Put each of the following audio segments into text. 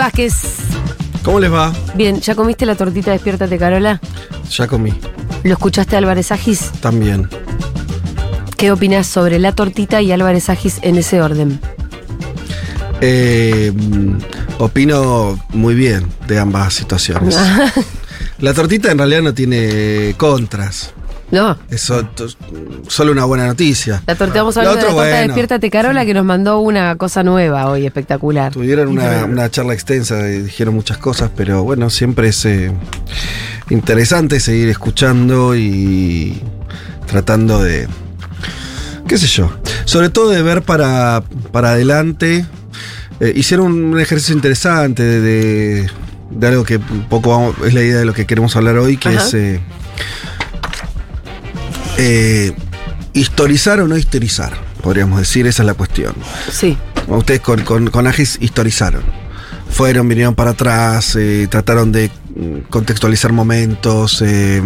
Vázquez. ¿Cómo les va? Bien, ¿ya comiste la tortita Despiértate, Carola? Ya comí. ¿Lo escuchaste a Álvarez Agis? También. ¿Qué opinas sobre la tortita y Álvarez Agis en ese orden? Eh, mm, opino muy bien de ambas situaciones. La tortita en realidad no tiene contras. No. Eso to- solo una buena noticia. La tortita, vamos a Lo hablar de la torta bueno. Despiértate, Carola, que nos mandó una cosa nueva hoy, espectacular. Tuvieron una, una charla extensa, y dijeron muchas cosas, pero bueno, siempre es eh, interesante seguir escuchando y tratando de, qué sé yo, sobre todo de ver para, para adelante. Eh, hicieron un ejercicio interesante de, de- de algo que un poco vamos- es la idea de lo que queremos hablar hoy, que Ajá. es eh, eh, historizar o no historizar, podríamos decir, esa es la cuestión. Sí. Ustedes con, con, con Agis historizaron. Fueron, vinieron para atrás, eh, trataron de mm, contextualizar momentos, eh,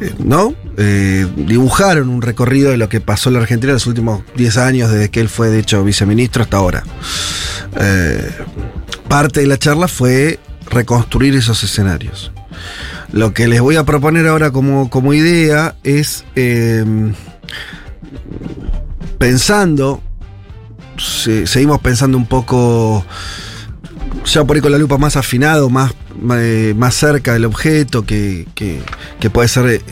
eh, ¿no? Eh, dibujaron un recorrido de lo que pasó en la Argentina en los últimos 10 años, desde que él fue, de hecho, viceministro hasta ahora. Eh, parte de la charla fue reconstruir esos escenarios. Lo que les voy a proponer ahora como, como idea es eh, pensando se- seguimos pensando un poco ya por ahí con la lupa más afinado, más, eh, más cerca del objeto, que, que- que puede ser eh,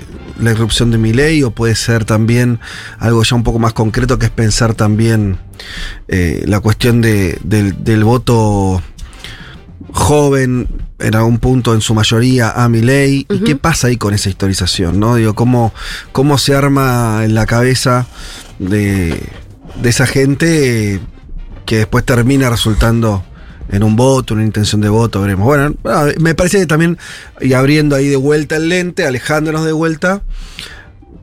la irrupción de mi ley o puede ser también algo ya un poco más concreto, que es pensar también eh, la cuestión de- del, del voto joven en algún punto en su mayoría a mi ley y qué pasa ahí con esa historización, ¿no? Digo, cómo, cómo se arma en la cabeza de, de esa gente que después termina resultando en un voto, una intención de voto, veremos. Bueno, ah, me parece que también, y abriendo ahí de vuelta el lente, alejándonos de vuelta,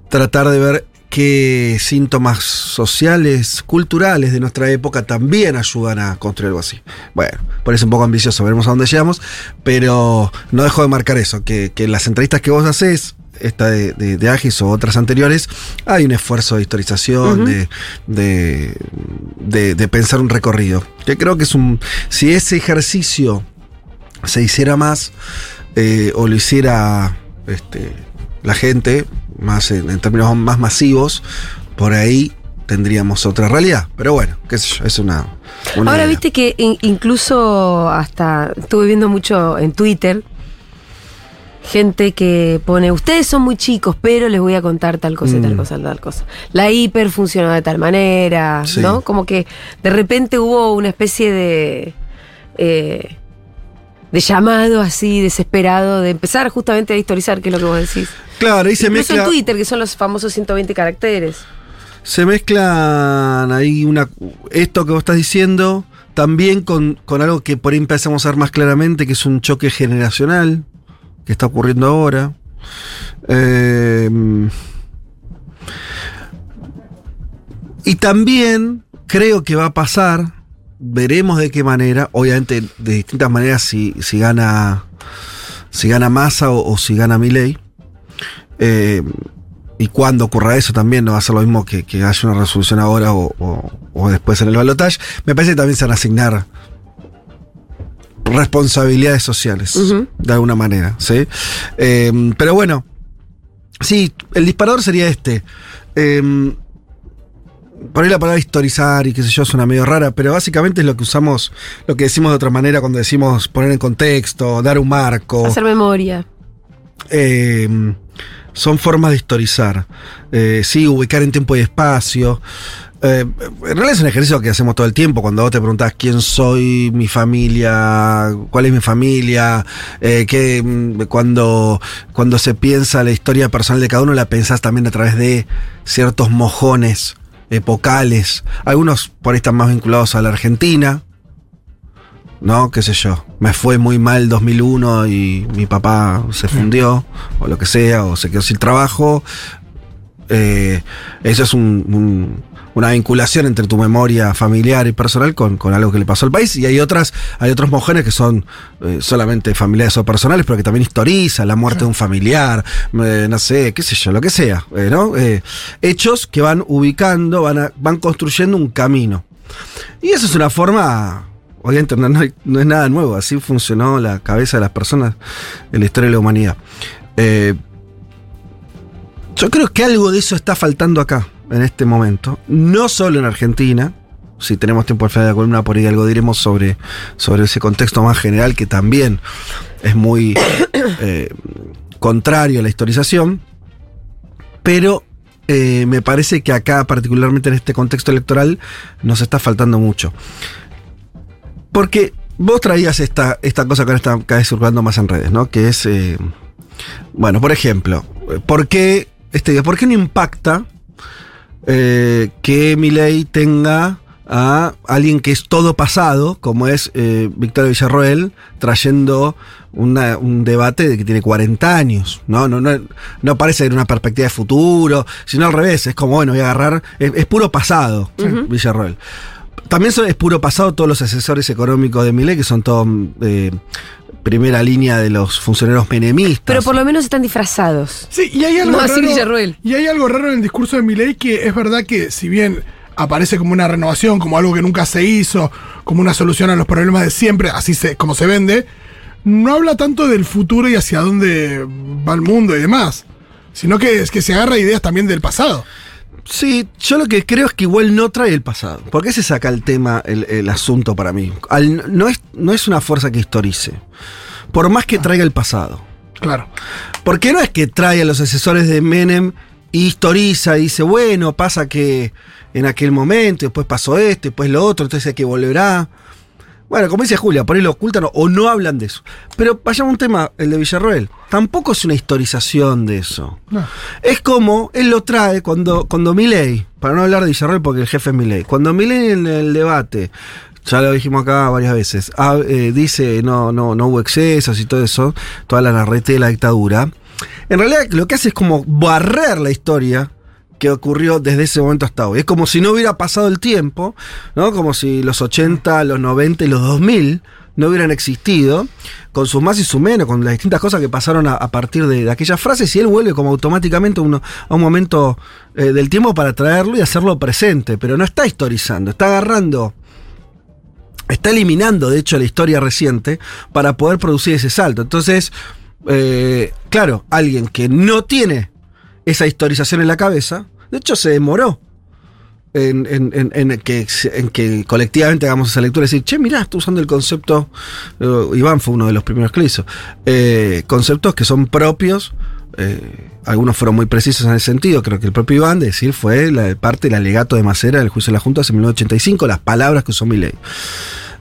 tratar de ver qué síntomas sociales, culturales de nuestra época también ayudan a construir algo así. Bueno, parece un poco ambicioso, veremos a dónde llegamos, pero no dejo de marcar eso, que, que en las entrevistas que vos haces, esta de, de, de Agis o otras anteriores, hay un esfuerzo de historización, de, de, de- de pensar un recorrido. Que creo que es un. Si ese ejercicio se hiciera más, eh, o lo hiciera este, la gente, más en, en términos más masivos, por ahí tendríamos otra realidad. Pero bueno, qué sé yo, es una. una Ahora idea. viste que in- incluso hasta estuve viendo mucho en Twitter gente que pone, ustedes son muy chicos, pero les voy a contar tal cosa y tal Mm. cosa, tal cosa. La hiper funcionó de tal manera, Sí. ¿no? Como que de repente hubo una especie de... eh, de llamado así desesperado de empezar justamente a historizar, que es lo que vos decís. Claro, ahí se Incluso mezcla. en Twitter, que son los famosos 120 caracteres. Se mezclan ahí una, esto que vos estás diciendo también con, con algo que por ahí empezamos a ver más claramente, que es un choque generacional que está ocurriendo ahora. Eh, y también creo que va a pasar, veremos de qué manera, obviamente de distintas maneras si, si gana si gana Massa o, o si gana Milei. Eh, y cuando ocurra eso también no va a ser lo mismo que, que haya una resolución ahora o, o- o después en el balotaje. Me parece que también se van a asignar responsabilidades sociales, de alguna manera, ¿sí? Eh, pero bueno, sí, el disparador sería este. Eh, por ahí la palabra historizar y qué sé yo suena medio rara, pero básicamente es lo que usamos, lo que decimos de otra manera cuando decimos poner en contexto, dar un marco. Hacer memoria. Eh, son formas de historizar. Eh, sí, ubicar en tiempo y espacio. Eh, en realidad es un ejercicio que hacemos todo el tiempo. Cuando vos te preguntás quién soy, mi familia, cuál es mi familia, eh, qué, mm, cuando, cuando se piensa la historia personal de cada uno, la pensás también a través de ciertos mojones epocales. Algunos por ahí están más vinculados a la Argentina, ¿no? ¿Qué sé yo? Me fue muy mal 2001 y mi papá se fundió, o lo que sea, o se quedó sin trabajo. Eh, eso es un- un- una vinculación entre tu memoria familiar y personal con, con algo que le pasó al país. Y hay otras, hay otros mujeres que son eh, solamente familiares o personales, pero que también historizan la muerte de un familiar, eh, no sé, qué sé yo, lo que sea, ¿no? Hechos que van ubicando, van, a- van construyendo un camino. Y eso es una forma. No hay- no es nada nuevo, así funcionó la cabeza de las personas en la historia de la humanidad. Eh, yo creo que algo de eso está faltando acá, en este momento. No solo en Argentina. Si tenemos tiempo al final de la columna, por ahí algo diremos sobre, sobre ese contexto más general que también es muy eh, contrario a la historización. Pero eh, me parece que acá, particularmente en este contexto electoral, nos está faltando mucho. Porque vos traías esta, esta cosa que ahora está cada vez circulando más en redes, ¿no? Que es, eh, bueno, por ejemplo, ¿por qué, este, ¿por qué no impacta eh, que Milei tenga a alguien que es todo pasado, como es eh, Victoria Villarroel, trayendo una- un debate de que tiene 40 años? No, no, no, no parece ser una perspectiva de futuro, sino al revés, es como, bueno, voy a agarrar, es, es puro pasado, Villarroel. También son, es puro pasado todos los asesores económicos de Milei, que son todos eh, primera línea de los funcionarios menemistas. Pero por lo menos están disfrazados. Sí, y hay algo No, así raro. Y hay algo raro en el discurso de Milei que es verdad que si bien aparece como una renovación, como algo que nunca se hizo, como una solución a los problemas de siempre, así se, como se vende, no habla tanto del futuro y hacia dónde va el mundo y demás. Sino que es que se agarra ideas también del pasado. Sí, yo lo que creo es que igual no trae el pasado. ¿Por qué se saca el tema, el, el asunto para mí? Al- no, es, no es una fuerza que historice. Por más que traiga el pasado. Claro. Porque no es que trae a los asesores de Menem y historiza y dice, bueno, pasa que en aquel momento, después pasó esto, después lo otro, entonces hay que volverá. Bueno, como dice Julia, por ahí lo ocultan o- no hablan de eso. Pero vayamos a un tema, el de Villarroel. Tampoco es una historización de eso. No. Es como él lo trae cuando, cuando Milei, para no hablar de Villarroel porque el jefe es Milei, cuando Milei en el debate, ya lo dijimos acá varias veces, ah, eh, dice no, no, no hubo excesos y todo eso, toda la narrete de la dictadura, en realidad lo que hace es como barrer la historia que ocurrió desde ese momento hasta hoy. Es como si no hubiera pasado el tiempo, ¿no? Como si los 80, los 90 y los 2000 no hubieran existido, con sus más y sus menos, con las distintas cosas que pasaron a, partir de, aquellas frases, y él vuelve como automáticamente uno- a un momento eh, del tiempo para traerlo y hacerlo presente, pero no está historizando, está agarrando está eliminando, de hecho, la historia reciente para poder producir ese salto. Entonces, eh, claro, alguien que no tiene esa historización en la cabeza, de hecho se demoró en, que, en que colectivamente hagamos esa lectura y decir, che, mirá, está usando el concepto, eh, Iván fue uno de los primeros que hizo, eh, conceptos que son propios. eh, algunos fueron muy precisos en ese sentido. Creo que el propio Iván, de decir, fue la parte del alegato de Macera del juicio de la Junta hace 1985, las palabras que usó mi ley.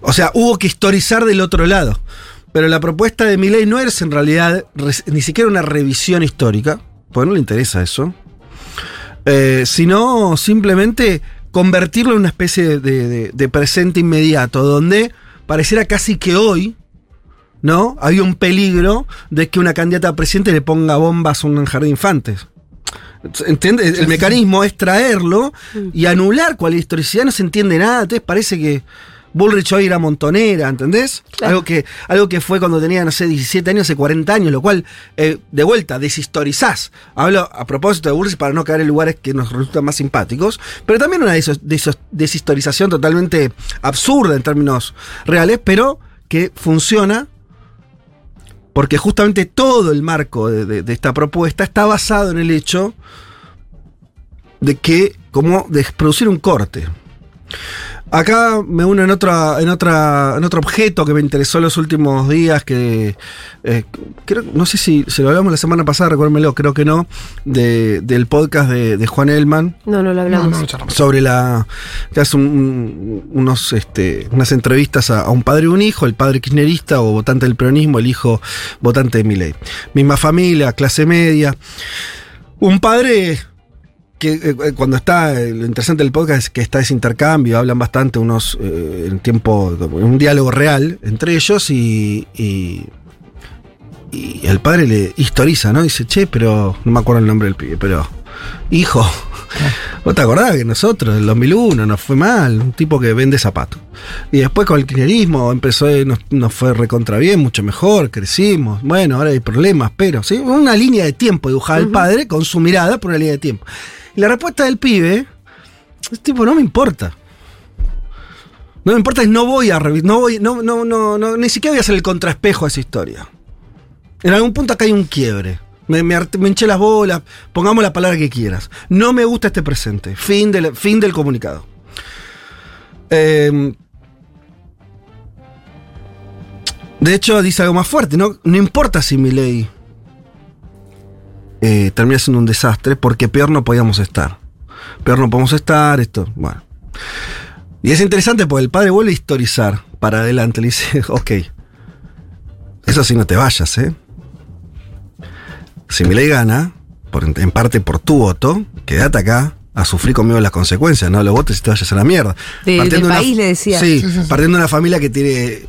O sea, hubo que historizar del otro lado. Pero la propuesta de Milei no es en realidad ni siquiera una revisión histórica, porque no le interesa eso, eh, sino simplemente convertirlo en una especie de, de- de presente inmediato, donde pareciera casi que hoy, ¿no? Había un peligro de que una candidata a presidente le ponga bombas a un jardín de infantes. ¿Entiendes? El mecanismo es traerlo y anular cualquier historicidad, no se entiende nada, entonces parece que Bullrich hoy era montonera, ¿entendés? Claro. Algo, que, algo que fue cuando tenía, no sé, 17 años, hace 40 años, lo cual, eh, de vuelta, deshistorizás. Hablo a propósito de Bullrich para no caer en lugares que nos resultan más simpáticos, pero también una deshistorización totalmente absurda en términos reales, pero que funciona porque justamente todo el marco de, de- de esta propuesta está basado en el hecho de que, como de producir un corte. Acá me uno en otra, en otra, en otro objeto que me interesó en los últimos días, que eh, creo, no sé si se lo hablamos la semana pasada, recuérmelo, creo que no, de- del podcast de, de Juan Elman, No, no lo No, hablamos. no, no charlamos. sobre la que hace un- un- unos este, unas entrevistas a, a un padre y un hijo, el padre kirchnerista o votante del peronismo, el hijo votante de Milei. Misma familia, clase media. Un padre que eh, eh, cuando está, eh, lo interesante del podcast es que está ese intercambio, hablan bastante unos eh, en tiempo, un diálogo real entre ellos y, y, y el padre le historiza, ¿no? Dice, che, pero no me acuerdo el nombre del pibe, pero hijo, ¿vos te acordás que nosotros, en el 2001, nos fue mal? Un tipo que vende zapatos. Y después con el kirchnerismo empezó, nos, nos fue recontra bien, mucho mejor, crecimos. Bueno, ahora hay problemas, pero, ¿sí? Una línea de tiempo dibujada el padre con su mirada por una línea de tiempo. Y la respuesta del pibe es tipo, no me importa. No me importa, es no voy a revisar, no voy, no, no, no, no, ni siquiera voy a hacer el contraespejo a esa historia. En algún punto acá hay un quiebre. Me, me, me hinché las bolas, pongamos la palabra que quieras. No me gusta este presente. Fin del, fin del comunicado. Eh, de hecho, dice algo más fuerte. No, no importa si mi ley eh, termina siendo un desastre, porque peor no podíamos estar. Peor no podemos estar, esto, bueno. Y es interesante porque el padre vuelve a historizar para adelante. Le dice, ok, eso sí no te vayas, ¿eh? Si mi ley gana, por, en parte por tu voto, quédate acá a sufrir conmigo las consecuencias, no lo votes y te vayas a la mierda. De- Partiendo del una- país, le decía. Sí. partiendo de una familia que tiene...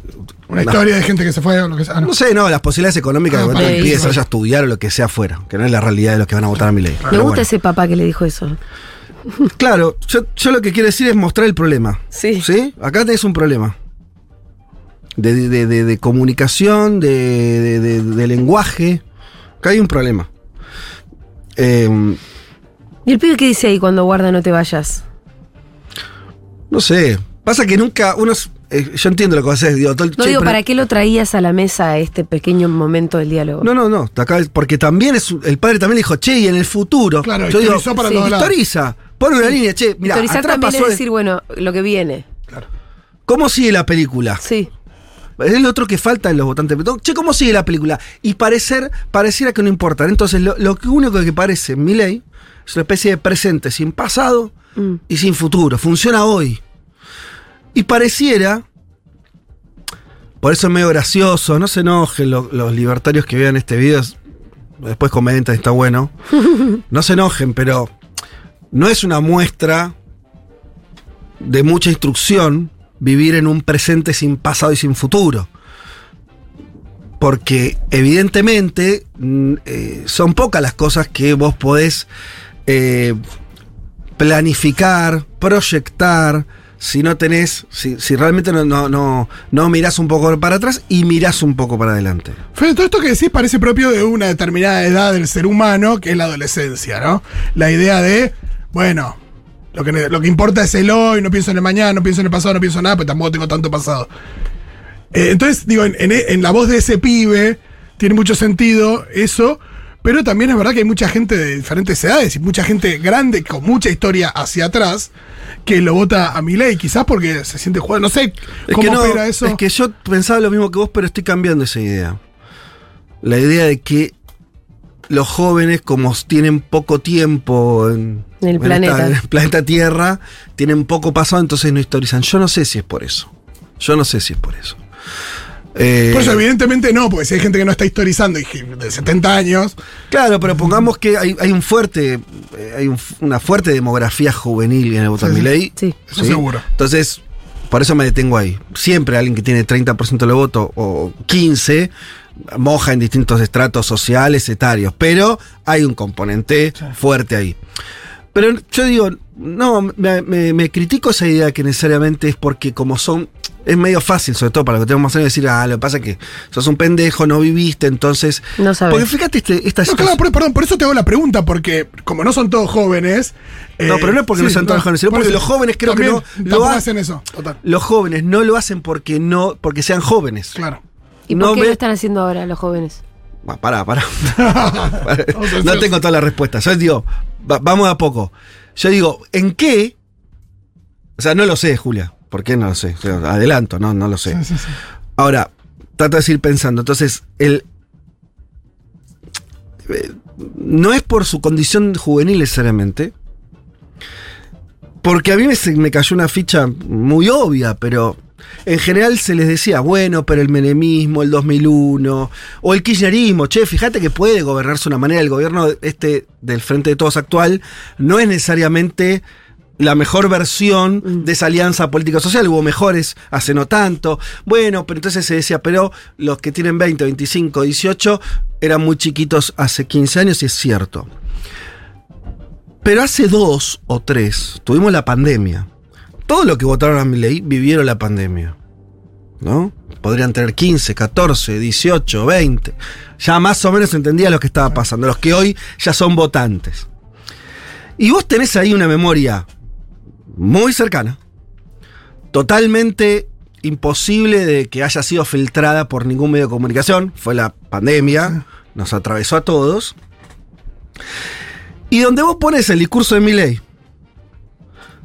Una historia de gente que se fue o lo que sea. Ah, no. No sé, no, las posibilidades económicas Ah, de se vaya a estudiar o lo que sea afuera, que no es la realidad de los que van a votar a mi ley. Me gusta ese papá que le dijo eso. Claro, yo, yo lo que quiero decir es mostrar el problema. Sí. ¿Sí? Acá tenés un problema. De, de- de- de comunicación, de, de- de- de lenguaje. Acá hay un problema. Eh, ¿Y el pibe qué dice ahí cuando guarda no te vayas? no sé. Pasa que nunca unos. Eh, yo entiendo lo que haces, digo, todo el- No che, digo, pero- ¿para qué lo traías a la mesa a este pequeño momento del diálogo? No, no, no. Acá, porque también es. El padre también dijo, che, y en el futuro. Claro, yo digo, para sí. historiza. Pon una línea, che, mira, Historizar atrás también pasó. es decir, bueno, lo que viene. ¿Cómo sigue la película? Sí. Es el otro que falta en los votantes. Che, ¿cómo sigue la película? Y parecer, pareciera que no importa. Entonces, lo, único que parece en mi ley es una especie de presente sin pasado Mm. y sin futuro. Funciona hoy. Y pareciera. Por eso es medio gracioso. No se enojen lo- los libertarios que vean este video. es- Después comentan, está bueno. No se enojen, pero no es una muestra de mucha instrucción vivir en un presente sin pasado y sin futuro. Porque evidentemente mm, eh, son pocas las cosas que vos podés eh, planificar, proyectar, si no tenés, si, si realmente no, no, no, no mirás un poco para atrás y mirás un poco para adelante. Fede, todo esto que decís parece propio de una determinada edad del ser humano, que es la adolescencia, ¿no? La idea de, bueno, lo que, lo que importa es el hoy, no pienso en el mañana, no pienso en el pasado, no pienso en nada, pero tampoco tengo tanto pasado. Eh, entonces, digo, en- en la voz de ese pibe tiene mucho sentido eso, pero también es verdad que hay mucha gente de diferentes edades y mucha gente grande con mucha historia hacia atrás que lo vota a mi ley, quizás porque se siente jugado. No sé Es cómo que, no, opera eso. es que yo pensaba lo mismo que vos, pero estoy cambiando esa idea. La idea de que los jóvenes, como tienen poco tiempo en, En el esta- planeta. en el planeta Tierra, tienen poco pasado, entonces no historizan. Yo no sé si es por eso. Yo no sé si es por eso. Eh, Por eso, evidentemente no, porque si hay gente que no está historizando y que- de 70 años, Claro, pero pongamos que hay, hay un fuerte, eh, hay un una fuerte demografía juvenil en el voto Sí, de sí. Milei. Sí. Eso seguro. Entonces, por eso me detengo ahí. Siempre alguien que tiene 30% de los votos o 15 moja en distintos estratos sociales, etarios, pero hay un componente fuerte ahí. Pero yo digo, no, me, me- me critico esa idea que necesariamente es porque como son, es medio fácil, sobre todo para lo que tenemos más años, decir, ah, lo que pasa es que sos un pendejo, no viviste, entonces... No sabes. Porque fíjate este, esta No, situación- claro, por- perdón, por eso te hago la pregunta, porque como no son todos jóvenes. No, eh, pero no es porque no sean todos jóvenes, sino por porque eso. los jóvenes creo que no lo ha- hacen eso. Total. Los jóvenes no lo hacen porque no, porque sean jóvenes. Claro. ¿Y No por qué ve- lo están haciendo ahora los jóvenes? Va, pará, pará. No tengo todas las respuestas. Yo digo, va- vamos a poco. Yo digo, ¿en qué? O sea, no lo sé, Julia. ¿Por qué no lo sé? O sea, adelanto, no, no lo sé. Sí, sí, sí. Ahora, trato de seguir pensando. Entonces, el. eh, No es por su condición juvenil necesariamente. Porque a mí me cayó una ficha muy obvia, pero en general se les decía, bueno, pero el menemismo, el 2001, o el kirchnerismo, che, fíjate que puede gobernarse de una manera, el gobierno este del Frente de Todos actual no es necesariamente la mejor versión de esa alianza política social, hubo mejores hace no tanto. Bueno, pero entonces se decía, pero los que tienen 20, 25, 18 eran muy chiquitos hace 15 años y es cierto. Pero hace dos o tres tuvimos la pandemia. Todo lo que votaron a mi ley vivieron la pandemia. ¿No? Podrían tener 15, 14, 18, 20. Ya más o menos entendía lo que estaba pasando. Los que hoy ya son votantes. Y vos tenés ahí una memoria muy cercana, totalmente imposible de que haya sido filtrada por ningún medio de comunicación. Fue la pandemia, nos atravesó a todos. Y donde vos pones el discurso de Milley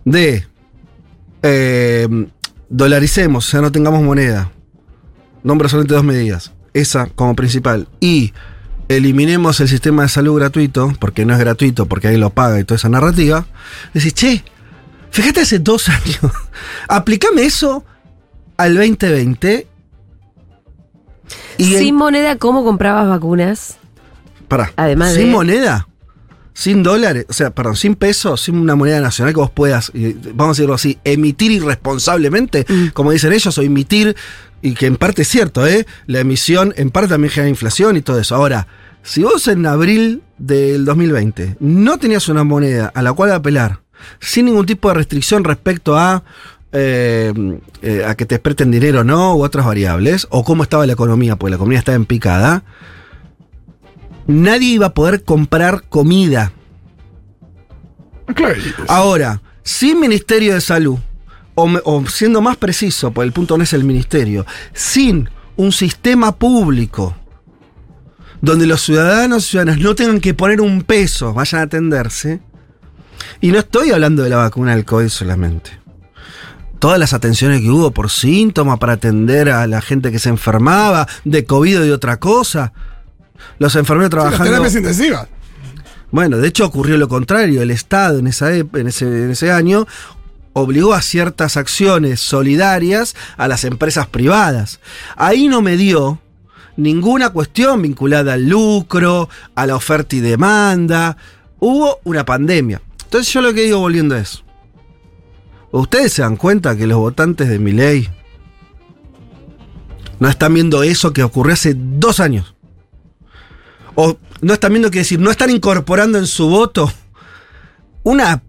de eh, dolaricemos, o sea, no tengamos moneda, nombra solamente dos medidas, esa como principal, y eliminemos el sistema de salud gratuito, porque no es gratuito, porque ahí lo paga y toda esa narrativa, decís, che, fíjate hace dos años, aplicame eso al 2020. Y Sin moneda, ¿cómo comprabas vacunas? Pará, Además sin de- moneda, sin dólares, o sea, perdón, sin pesos, sin una moneda nacional que vos puedas, y vamos a decirlo así, emitir irresponsablemente, Mm. como dicen ellos, o emitir, y que en parte es cierto, ¿eh? La emisión en parte también genera inflación y todo eso. Ahora, si vos en abril del 2020 no tenías una moneda a la cual apelar, sin ningún tipo de restricción respecto a eh, eh, a que te expresten dinero o no, u otras variables, o cómo estaba la economía, porque la economía estaba en picada, nadie iba a poder comprar comida. Claro, Ahora, sin Ministerio de Salud, o, siendo más preciso, por el punto no es el Ministerio, sin un sistema público donde los ciudadanos y ciudadanas no tengan que poner un peso, vayan a atenderse, y no estoy hablando de la vacuna del COVID solamente. Todas las atenciones que hubo por síntomas para atender a la gente que se enfermaba de COVID o de otra cosa. Los enfermeros sí, las trabajando. terapias intensivas. Bueno, de hecho ocurrió lo contrario. El Estado en, esa ep- en, ese, en ese año obligó a ciertas acciones solidarias a las empresas privadas. Ahí no me dio ninguna cuestión vinculada al lucro, a la oferta y demanda. Hubo una pandemia. Entonces yo lo que digo volviendo a eso. ¿Ustedes se dan cuenta que los votantes de mi ley no están viendo eso que ocurrió hace dos años? O no están viendo que decir, no están incorporando en su voto una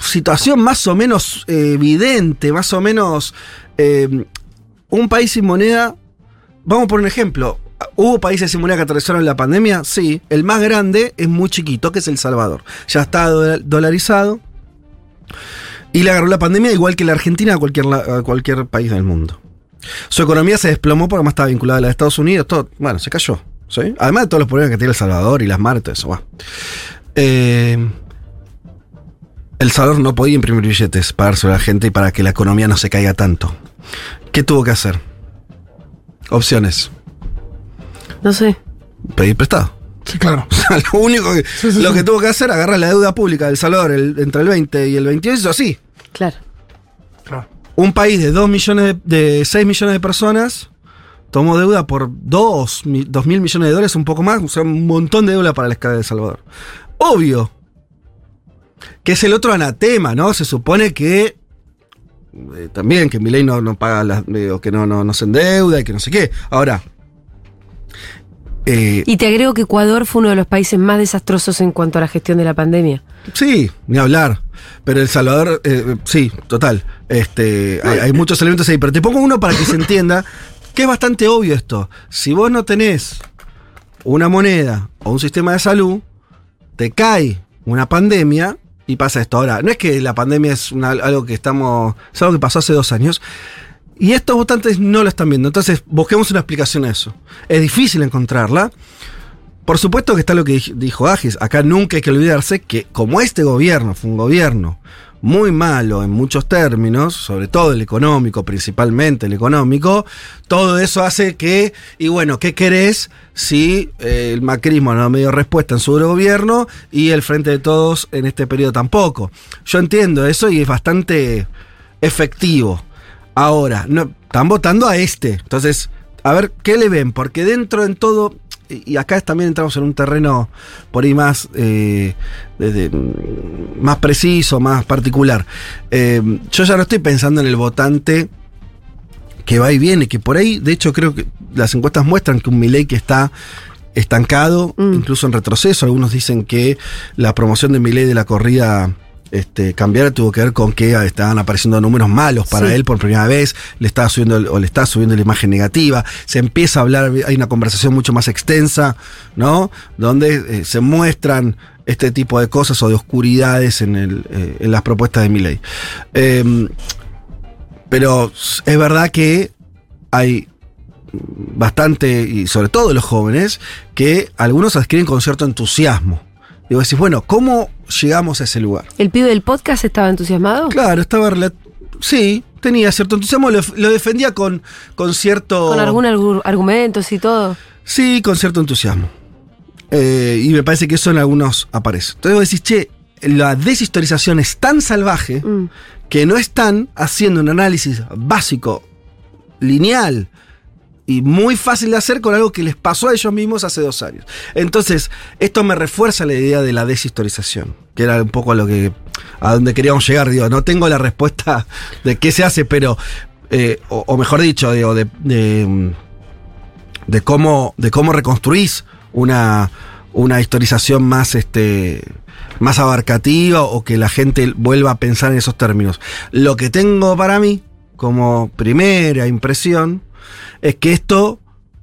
situación más o menos eh, evidente, más o menos eh, un país sin moneda. Vamos por un ejemplo. ¿Hubo países sin moneda que atravesaron la pandemia? Sí. El más grande es muy chiquito, que es El Salvador. Ya está do- dolarizado. Y le agarró la pandemia igual que la Argentina a cualquier, cualquier país del mundo. Su economía se desplomó porque además estaba vinculada a la de Estados Unidos. Todo, bueno, se cayó. ¿Sí? Además de todos los problemas que tiene El Salvador y las eso. va. Eh, el Salvador no podía imprimir billetes para dárselo a la gente y para que la economía no se caiga tanto. ¿Qué tuvo que hacer? Opciones. No sé. Pedir prestado. Sí, claro. O sea, lo único que, Sí, sí, lo sí. que tuvo que hacer, agarrar la deuda pública del Salvador el- entre el 20 y el 22, hizo así. Claro. claro. Un país de 2 millones de, de 6 millones de personas tomó deuda por 2, mi- 2 mil millones de dólares, un poco más, o sea, un montón de deuda para la escala de El Salvador. Obvio que es el otro anatema, ¿no? Se supone que eh, también que Milei no, no paga las, eh, o que no, no, no se endeuda y que no sé qué. Ahora, eh, Y te agrego que Ecuador fue uno de los países más desastrosos en cuanto a la gestión de la pandemia. Sí, ni hablar. Pero El Salvador, eh, sí, total. Este, hay, hay muchos elementos ahí. Pero te pongo uno para que se entienda que es bastante obvio esto. Si vos no tenés una moneda o un sistema de salud, te cae una pandemia y pasa esto. Ahora, no es que la pandemia es algo que estamos. Es algo que pasó hace dos años. Y estos votantes no lo están viendo. Entonces, busquemos una explicación a eso. Es difícil encontrarla. Por supuesto que está lo que dij- dijo Agis. Acá nunca hay que olvidarse que como este gobierno fue un gobierno muy malo en muchos términos, sobre todo el económico, principalmente el económico, todo eso hace que, y bueno, ¿qué querés si eh, el macrismo no me dio respuesta en su gobierno y el Frente de Todos en este periodo tampoco? Yo entiendo eso y es bastante efectivo. Ahora, no, están votando a este. Entonces, a ver, ¿qué le ven? Porque dentro en todo, y acá también entramos en un terreno por ahí más, eh, mm, más preciso, más particular. Eh, yo ya no estoy pensando en el votante que va y viene, que por ahí, de hecho, creo que las encuestas muestran que un Milei que está estancado, Mm. incluso en retroceso. Algunos dicen que la promoción de Milei de la corrida este, cambiar tuvo que ver con que estaban apareciendo números malos para Sí. él por primera vez, le estaba subiendo o le está subiendo la imagen negativa, se empieza a hablar, hay una conversación mucho más extensa, ¿no? Donde eh, se muestran este tipo de cosas o de oscuridades en, el, eh, en las propuestas de Milei. Eh, pero es verdad que hay bastante, y sobre todo los jóvenes, que algunos adquieren con cierto entusiasmo. Digo, decís, bueno, ¿cómo llegamos a ese lugar? ¿El pibe del podcast estaba entusiasmado? Claro, estaba Sí, tenía cierto entusiasmo, lo, lo defendía con, con cierto. Con algún argu- argumentos y todo. Sí, con cierto entusiasmo. Eh, y me parece que eso en algunos aparece. Entonces vos decís, che, la deshistorización es tan salvaje Mm. que no están haciendo un análisis básico, lineal y muy fácil de hacer con algo que les pasó a ellos mismos hace dos años. Entonces, esto me refuerza la idea de la deshistorización, que era un poco a lo que a donde queríamos llegar. Digo, no tengo la respuesta de qué se hace, pero eh, o, mejor dicho, digo, de, de, de cómo de cómo reconstruís una una historización más este más abarcativa o que la gente vuelva a pensar en esos términos. Lo que tengo para mí como primera impresión es que esto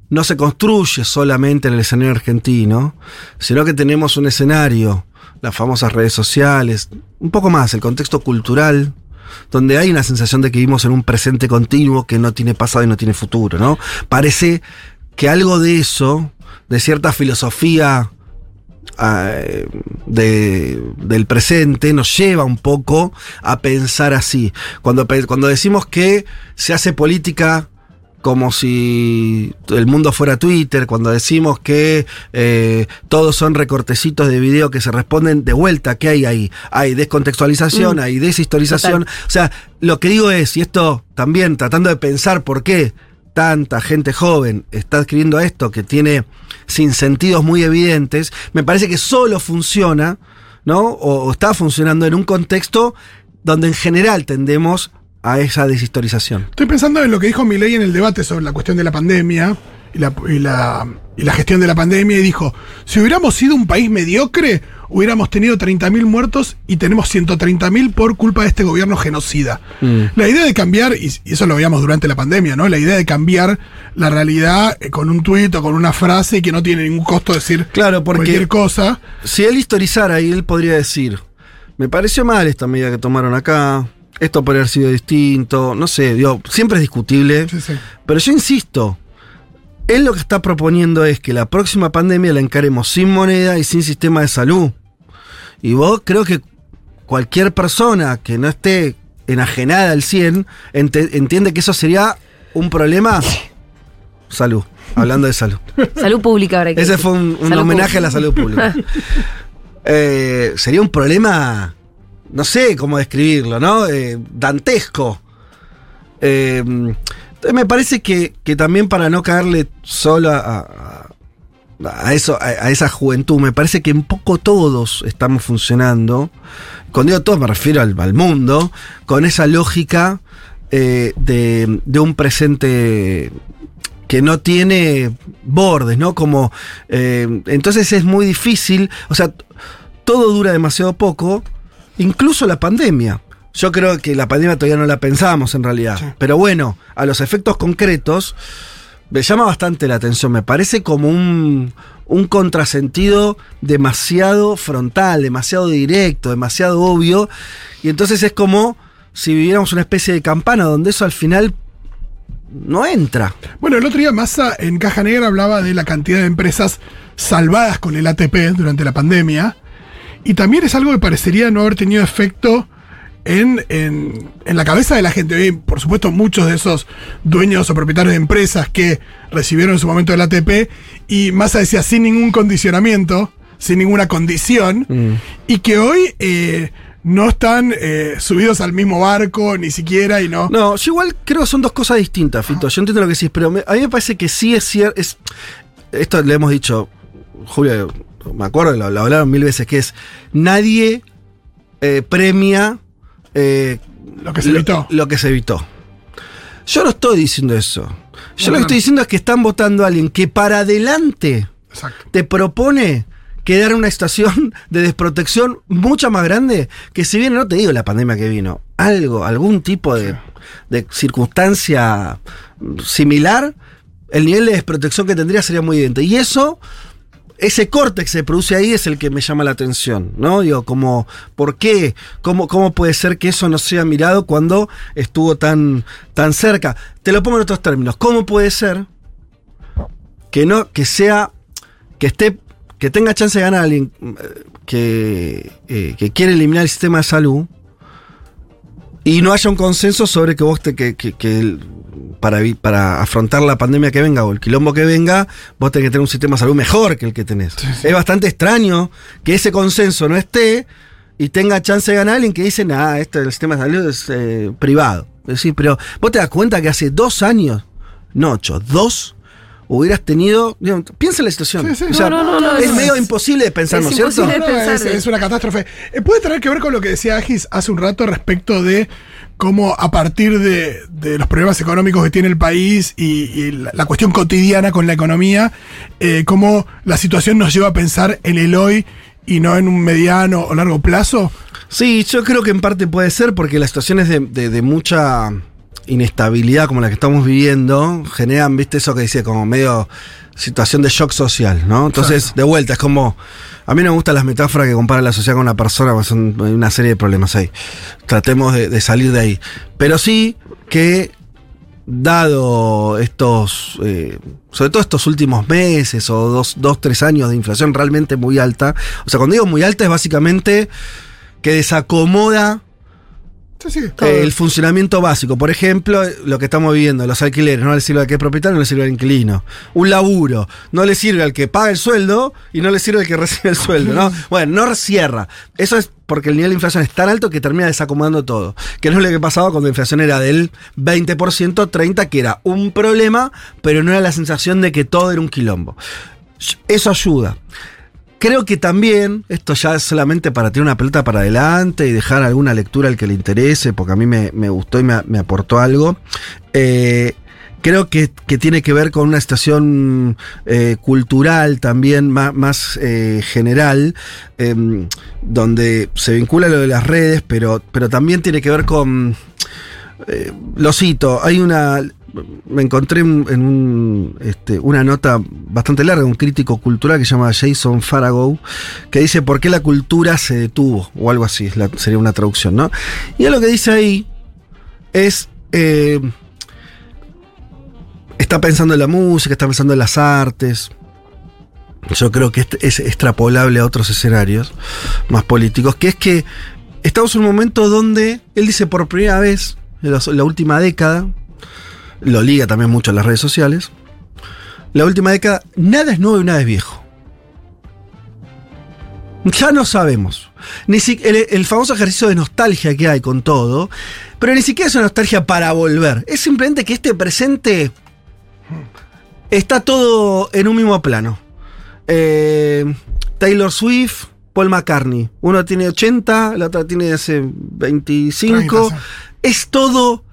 no se construye solamente en el escenario argentino, sino que tenemos un escenario, las famosas redes sociales, un poco más, el contexto cultural, donde hay una sensación de que vivimos en un presente continuo que no tiene pasado y no tiene futuro, ¿no? Parece que algo de eso, de cierta filosofía de- del presente nos lleva un poco a pensar así. Cuando, cuando decimos que se hace política como si el mundo fuera Twitter, cuando decimos que eh, todos son recortecitos de video que se responden de vuelta, ¿qué hay ahí? Hay descontextualización, Mm. hay deshistorización. O sea, lo que digo es, y esto también tratando de pensar por qué tanta gente joven está adquiriendo esto que tiene sin sentidos muy evidentes, me parece que solo funciona, ¿no? O, o está funcionando en un contexto donde en general tendemos a esa deshistorización. Estoy pensando en lo que dijo Milei en el debate sobre la cuestión de la pandemia y la, y la- y la gestión de la pandemia y dijo, si hubiéramos sido un país mediocre, hubiéramos tenido 30.000 muertos y tenemos 130.000 por culpa de este gobierno genocida. Mm. La idea de cambiar, y, eso lo veíamos durante la pandemia, ¿no? La idea de cambiar la realidad eh, con un tuit o con una frase que no tiene ningún costo decir Claro, porque- cualquier cosa. Si él historizara y él podría decir, me pareció mal esta medida que tomaron acá, esto podría haber sido distinto, no sé, digo, siempre es discutible, Sí, sí. pero yo insisto, él lo que está proponiendo es que la próxima pandemia la encaremos sin moneda y sin sistema de salud. Y vos creo que cualquier persona que no esté enajenada al 100 ente- entiende que eso sería un problema. Salud, hablando de salud. Salud pública ahora. que Ese decir. fue un, homenaje a la salud pública. Eh, sería un problema, no sé cómo describirlo, ¿no? Eh, dantesco. Eh, me parece que, que también para no caerle solo a, eso, a, esa juventud, me parece que un poco todos estamos funcionando. Cuando digo todos me refiero al, al mundo, con esa lógica eh, de, de un presente que no tiene bordes, ¿no? Como. eh, entonces es muy difícil. O sea, todo dura demasiado poco, incluso la pandemia. Yo creo que la pandemia todavía no la pensamos en realidad. Sí. Pero bueno, a los efectos concretos, me llama bastante la atención. Me parece como un, un contrasentido demasiado frontal, demasiado directo, demasiado obvio. Y entonces es como si viviéramos una especie de campana donde eso al final no entra. Bueno, el otro día Massa en Caja Negra hablaba de la cantidad de empresas salvadas con el ATP durante la pandemia. Y también es algo que parecería no haber tenido efecto en, en- en la cabeza de la gente. Hoy, por supuesto, muchos de esos dueños o propietarios de empresas que recibieron en su momento el ATP, y Massa decía sin ningún condicionamiento, sin ninguna condición, Mm. y que hoy eh, no están eh, subidos al mismo barco, ni siquiera, y no. No, yo igual creo que son dos cosas distintas, Fito. Yo entiendo lo que decís, pero me- a mí me parece que sí es cierto. Es, esto le hemos dicho, Julia, me acuerdo, lo, lo hablaron mil veces, que es nadie eh, premia eh, Lo que se evitó. Lo, que se evitó. Yo no estoy diciendo eso. Yo No, lo no. que estoy diciendo es que están votando a alguien que para adelante Exacto. te propone quedar en una situación de desprotección mucho más grande que si viene, no te digo la pandemia que vino, algo, algún tipo de, de circunstancia similar, el nivel de desprotección que tendría sería muy evidente. Y eso, ese corte que se produce ahí es el que me llama la atención, ¿no? Digo, como, ¿por qué? ¿Cómo, cómo puede ser que eso no sea mirado cuando estuvo tan, tan cerca? Te lo pongo en otros términos. ¿Cómo puede ser que no, que sea, que esté, que tenga chance de ganar alguien eh, que, eh, que quiere eliminar el sistema de salud y no haya un consenso sobre que vos te, que, que- que para, para afrontar la pandemia que venga o el quilombo que venga, vos tenés que tener un sistema de salud mejor que el que tenés. Es bastante extraño que ese consenso no esté y tenga chance de ganar alguien que dice, nah, este el sistema de salud es eh, privado. Es decir, pero vos te das cuenta que hace dos años, no ocho, dos, hubieras tenido. digamos, piensa en la situación. Sí, sí, O sea, no, no, no, es no. medio imposible de pensar, Es ¿no es cierto? es, es una catástrofe. Eh, puede tener que ver con lo que decía Agis hace un rato respecto de cómo a partir de, de los problemas económicos que tiene el país y, y la, la cuestión cotidiana con la economía, eh, cómo la situación nos lleva a pensar en el hoy y no en un mediano o largo plazo. Sí, yo creo que en parte puede ser porque las situaciones de, de- de mucha inestabilidad como la que estamos viviendo generan, viste, eso que dice, como medio situación de shock social, ¿no? Entonces, de vuelta, es como. A mí no me gustan las metáforas que comparan la sociedad con una persona, porque son hay una serie de problemas ahí. Tratemos de, de salir de ahí. Pero sí que dado estos, eh, sobre todo estos últimos meses o dos, dos, tres años de inflación realmente muy alta, o sea, cuando digo muy alta es básicamente que desacomoda Sí, sí. eh, el funcionamiento básico. Por ejemplo, lo que estamos viviendo, los alquileres, no le sirve al que es propietario, no le sirve al inquilino. Un laburo, no le sirve al que paga el sueldo y no le sirve al que recibe el sueldo, ¿no? Bueno, no cierra. Eso es porque el nivel de inflación es tan alto que termina desacomodando todo. Que no es lo que pasaba cuando la inflación era del 20%, 30%, que era un problema, pero no era la sensación de que todo era un quilombo. Eso ayuda. Creo que también, esto ya es solamente para tirar una pelota para adelante y dejar alguna lectura al que le interese, porque a mí me, me gustó y me, aportó algo. eh, creo que, que tiene que ver con una situación eh, cultural también más, más eh, general, em, donde se vincula lo de las redes, pero, pero también tiene que ver con... lo cito, hay una me encontré en un, este, una nota bastante larga de un crítico cultural que se llama Jason Farago, que dice por qué la cultura se detuvo, o algo así, sería una traducción, ¿no? Y lo que dice ahí es, eh, está pensando en la música, está pensando en las artes, yo creo que es extrapolable a otros escenarios más políticos, que es que estamos en un momento donde, él dice por primera vez, en la última década, lo liga también mucho a las redes sociales. La última década, nada es nuevo y nada es viejo. Ya no sabemos. Ni si- el, el famoso ejercicio de nostalgia que hay con todo, pero ni siquiera es una nostalgia para volver. Es simplemente que este presente está todo en un mismo plano. Eh, Taylor Swift, Paul McCartney. Uno tiene 80, la otra tiene hace 25. 30, sí. Es todo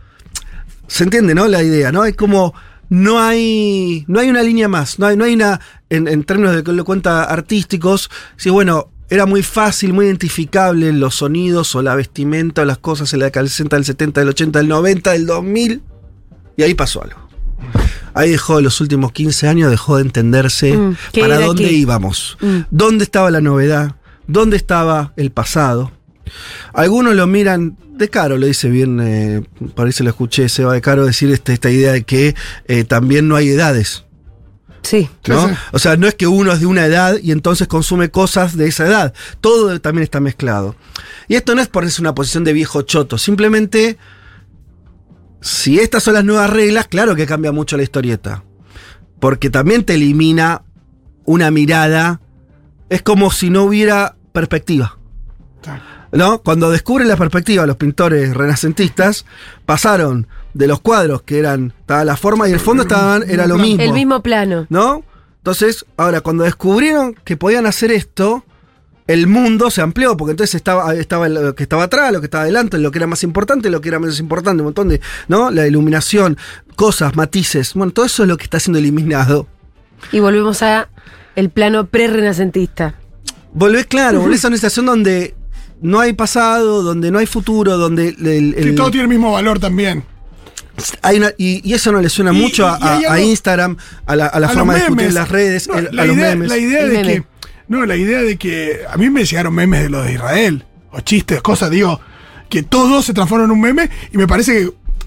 se entiende, ¿no? La idea, ¿no? Es como. No hay. No hay una línea más. No hay, no hay una. En, en términos de que lo cuenta artísticos. Sí, bueno. Era muy fácil, muy identificable los sonidos o la vestimenta o las cosas en la década del 60, del 70, del 80, del 90, del 2000. Y ahí pasó algo. Ahí dejó de los últimos 15 años, dejó de entenderse Mm, ¿qué para dónde qué? íbamos. Mm. ¿Dónde estaba la novedad? ¿Dónde estaba el pasado? Algunos lo miran de caro, lo dice bien, eh, por ahí se lo escuché, Seba de Caro decir este- esta idea de que eh, también no hay edades. Sí. ¿no? Sí. O sea, no es que uno es de una edad y entonces consume cosas de esa edad. Todo también está mezclado. Y esto no es ponerse una posición de viejo choto, simplemente, si estas son las nuevas reglas, claro que cambia mucho la historieta. Porque también te elimina una mirada, es como si no hubiera perspectiva. ¿No? Cuando descubren la perspectiva los pintores renacentistas, pasaron de los cuadros que eran, estaba la forma y el fondo estaban, era lo mismo. El mismo plano. ¿No? Entonces, ahora, cuando descubrieron que podían hacer esto, el mundo se amplió, porque entonces estaba, estaba lo que estaba atrás, lo que estaba adelante, lo que era más importante, lo que era menos importante, un montón de, ¿no? La iluminación, cosas, matices. Bueno, todo eso es lo que está siendo eliminado. Y volvemos a el plano pre-renacentista. Volvés, claro, volvés a una situación donde no hay pasado, donde no hay futuro, donde el- el- Que el- todo tiene el mismo valor también. hay una- y, y eso no le suena Y- mucho a, y hay a- a algo- Instagram, a la, a la A forma de los discutir en memes. las redes, No, el- la a los idea, memes. La idea El de que. No, la idea de que. A mí me llegaron memes de lo de Israel. O chistes, cosas, digo. Que todo se transforma en un meme. Y me parece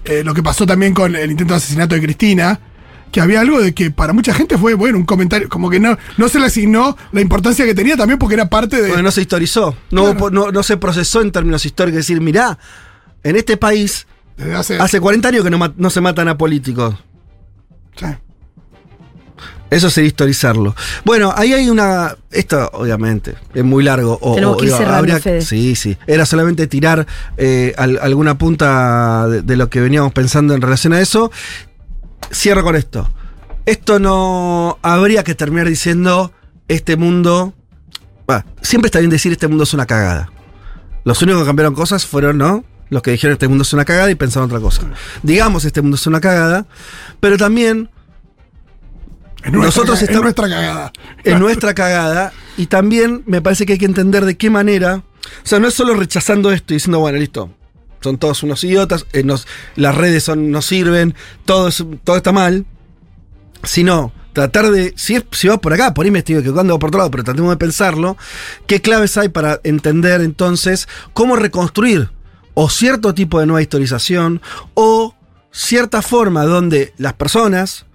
que eh, lo que pasó también con el intento de asesinato de Cristina. Que había algo de que para mucha gente fue, bueno, un comentario. Como que no, no se le asignó la importancia que tenía también porque era parte de. Porque no se historizó, no, Claro. no, no se procesó en términos históricos. Es decir, mirá, en este país desde hace. hace 40 años que no, no se matan a políticos. sí. Eso sería historizarlo. Bueno, ahí hay una. Esto, obviamente, es muy largo. O, Tenemos o, que ir cerrando, Fede. Sí, sí. Era solamente tirar eh, al- alguna punta de, de lo que veníamos pensando en relación a eso. Cierro con esto. Esto no habría que terminar diciendo este mundo. Bah, siempre está bien decir este mundo es una cagada. Los únicos que cambiaron cosas fueron, ¿no? Los que dijeron este mundo es una cagada y pensaron otra cosa. Digamos este mundo es una cagada, pero también nuestra, Nosotros estamos- nuestra cagada. es nuestra cagada y también me parece que hay que entender de qué manera, o sea, no es solo rechazando esto y diciendo, bueno, listo, son todos unos idiotas, eh, nos- las redes son, no sirven, todo, todo está mal, sino tratar de, si, si va por acá, por ahí me estoy equivocando por otro lado, pero tratemos de pensarlo, qué claves hay para entender entonces cómo reconstruir o cierto tipo de nueva historización o cierta forma donde las personas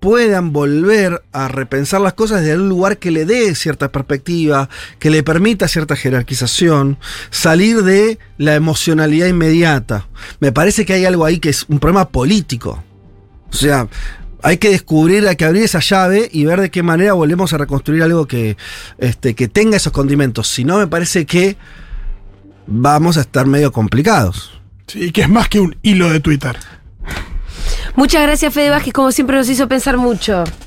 puedan volver a repensar las cosas desde un lugar que le dé cierta perspectiva, que le permita cierta jerarquización, salir de la emocionalidad inmediata. Me parece que hay algo ahí que es un problema político. O sea, hay que descubrir, hay que abrir esa llave y ver de qué manera volvemos a reconstruir algo que, este, que tenga esos condimentos. Si no, me parece que vamos a estar medio complicados. Sí, que es más que un hilo de Twitter. Muchas gracias, Fede Vázquez, como siempre nos hizo pensar mucho.